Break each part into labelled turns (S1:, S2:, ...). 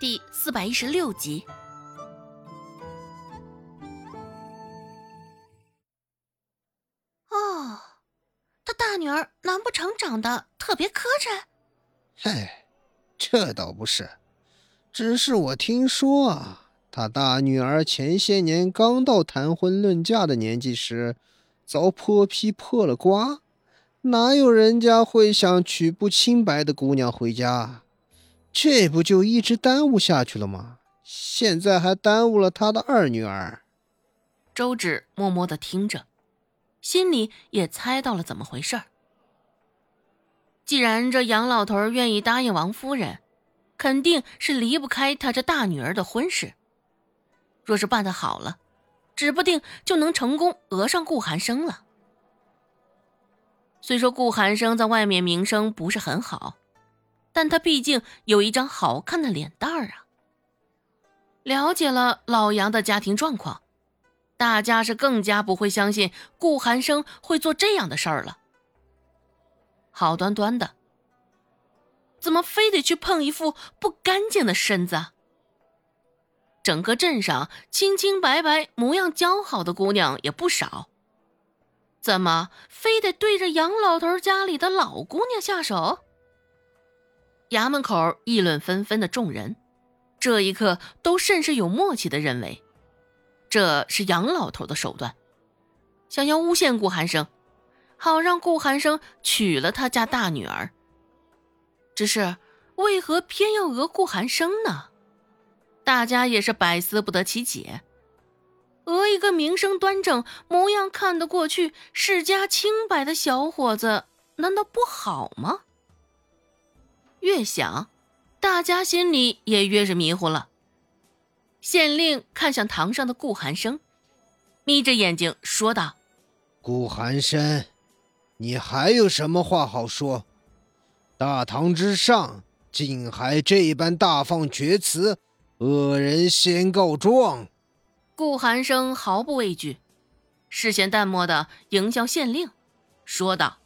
S1: 第四百一十六集。哦，他大女儿难不成长得特别磕碜？
S2: 嗨，这倒不是，只是我听说啊，他大女儿前些年刚到谈婚论嫁的年纪时，遭泼皮破了瓜，哪有人家会想娶不清白的姑娘回家？这不就一直耽误下去了吗？现在还耽误了他的二女儿。
S1: 周芷默默的听着，心里也猜到了怎么回事儿。既然这杨老头愿意答应王夫人，肯定是离不开他这大女儿的婚事。若是办得好了，指不定就能成功讹上顾寒生了。虽说顾寒生在外面名声不是很好。但他毕竟有一张好看的脸蛋儿啊。了解了老杨的家庭状况，大家是更加不会相信顾寒生会做这样的事儿了。好端端的，怎么非得去碰一副不干净的身子？整个镇上清清白白、模样姣好的姑娘也不少，怎么非得对着杨老头家里的老姑娘下手？衙门口议论纷纷的众人，这一刻都甚是有默契的认为，这是杨老头的手段，想要诬陷顾寒生，好让顾寒生娶了他家大女儿。只是为何偏要讹顾寒生呢？大家也是百思不得其解。讹一个名声端正、模样看得过去、世家清白的小伙子，难道不好吗？越想，大家心里也越是迷糊了。县令看向堂上的顾寒生，眯着眼睛说道：“
S2: 顾寒生，你还有什么话好说？大堂之上，竟还这般大放厥词，恶人先告状。”
S1: 顾寒生毫不畏惧，视线淡漠的迎向县令，说道：“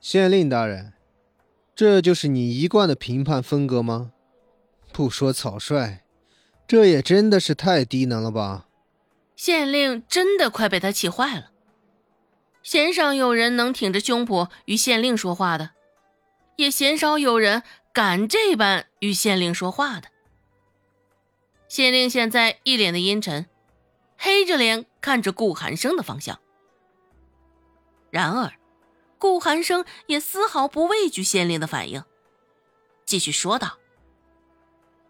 S2: 县令大人。”这就是你一贯的评判风格吗？不说草率，这也真的是太低能了吧！
S1: 县令真的快被他气坏了。鲜少有人能挺着胸脯与县令说话的，也鲜少有人敢这般与县令说话的。县令现在一脸的阴沉，黑着脸看着顾寒生的方向。然而。顾寒生也丝毫不畏惧县令的反应，继续说道：“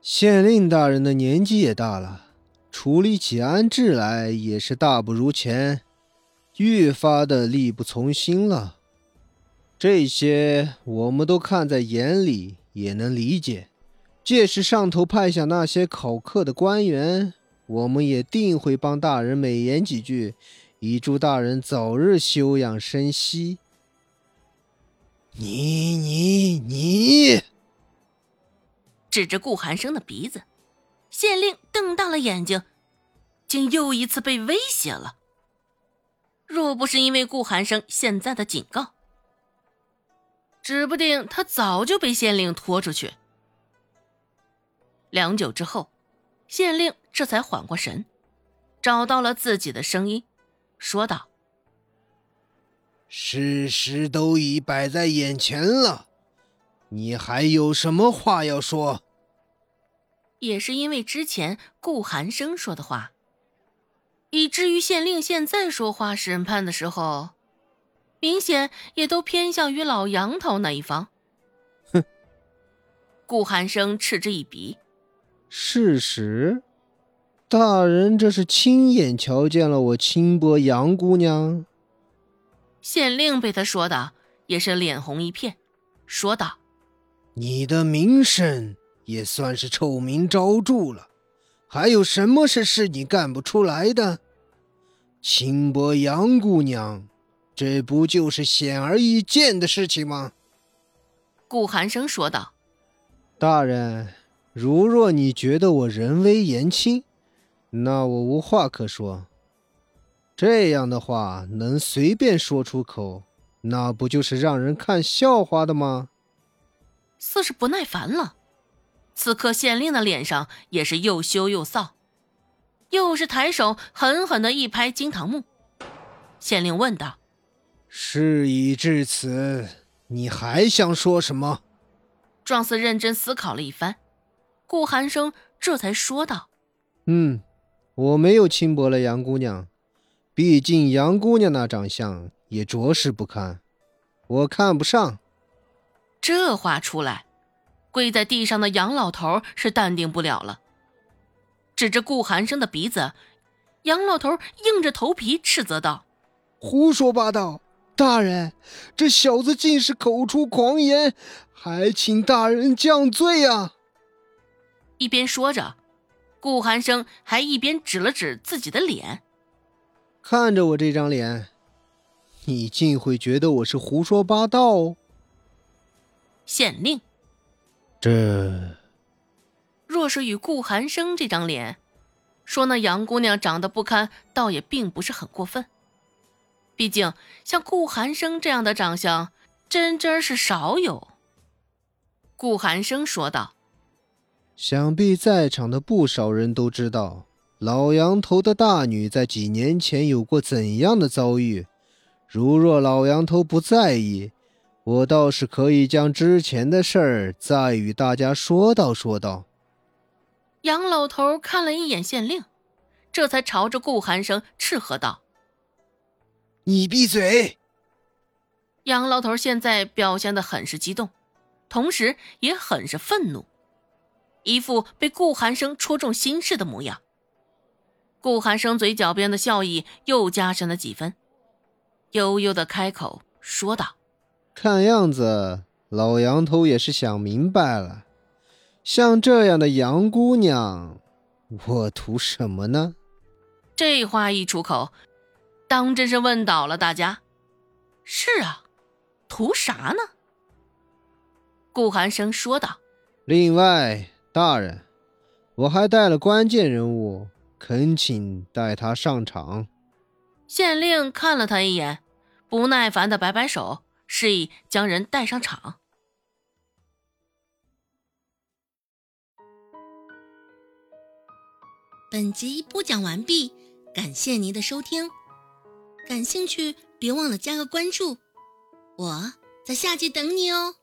S2: 县令大人的年纪也大了，处理起安置来也是大不如前，越发的力不从心了。这些我们都看在眼里，也能理解。届时上头派下那些考课的官员，我们也定会帮大人美言几句，以祝大人早日休养生息。”你你你！
S1: 指着顾寒生的鼻子，县令瞪大了眼睛，竟又一次被威胁了。若不是因为顾寒生现在的警告，指不定他早就被县令拖出去。良久之后，县令这才缓过神，找到了自己的声音，说道。
S2: 事实都已摆在眼前了，你还有什么话要说？
S1: 也是因为之前顾寒生说的话，以至于县令现在说话审判的时候，明显也都偏向于老杨头那一方。
S2: 哼！
S1: 顾寒生嗤之以鼻。
S2: 事实，大人这是亲眼瞧见了我轻薄杨姑娘。
S1: 县令被他说的也是脸红一片，说道：“
S2: 你的名声也算是臭名昭著了，还有什么事是你干不出来的？轻薄杨姑娘，这不就是显而易见的事情吗？”
S1: 顾寒生说道：“
S2: 大人，如若你觉得我人微言轻，那我无话可说。”这样的话能随便说出口，那不就是让人看笑话的吗？
S1: 似是不耐烦了，此刻县令的脸上也是又羞又臊，又是抬手狠狠的一拍惊堂木。县令问道：“
S2: 事已至此，你还想说什么？”
S1: 壮士认真思考了一番，顾寒生这才说道：“
S2: 嗯，我没有轻薄了杨姑娘，毕竟杨姑娘那长相也着实不堪，我看不上。”
S1: 这话出来。跪在地上的杨老头是淡定不了了，指着顾寒生的鼻子，杨老头硬着头皮斥责道：“
S2: 胡说八道！大人，这小子竟是口出狂言，还请大人降罪啊！”
S1: 一边说着，顾寒生还一边指了指自己的脸，
S2: 看着我这张脸，你竟会觉得我是胡说八道？
S1: 县令。
S2: 这
S1: 若是与顾寒生这张脸，说那杨姑娘长得不堪，倒也并不是很过分。毕竟像顾寒生这样的长相，真真是少有。顾寒生说道：“
S2: 想必在场的不少人都知道，老杨头的大女在几年前有过怎样的遭遇。如若老杨头不在意。”我倒是可以将之前的事儿再与大家说道说道。
S1: 杨老头看了一眼县令，这才朝着顾寒生斥喝道：“
S2: 你闭嘴！”
S1: 杨老头现在表现的很是激动，同时也很是愤怒，一副被顾寒生戳中心事的模样。顾寒生嘴角边的笑意又加深了几分，悠悠的开口说道。
S2: 看样子，老杨头也是想明白了。像这样的杨姑娘，我图什么呢？
S1: 这话一出口，当真是问倒了大家。是啊，图啥呢？顾寒生说道。
S2: 另外，大人，我还带了关键人物，恳请带他上场。
S1: 县令看了他一眼，不耐烦的摆摆手。示意将人带上场。
S3: 本集播讲完毕，感谢您的收听。感兴趣，别忘了加个关注，我在下集等你哦。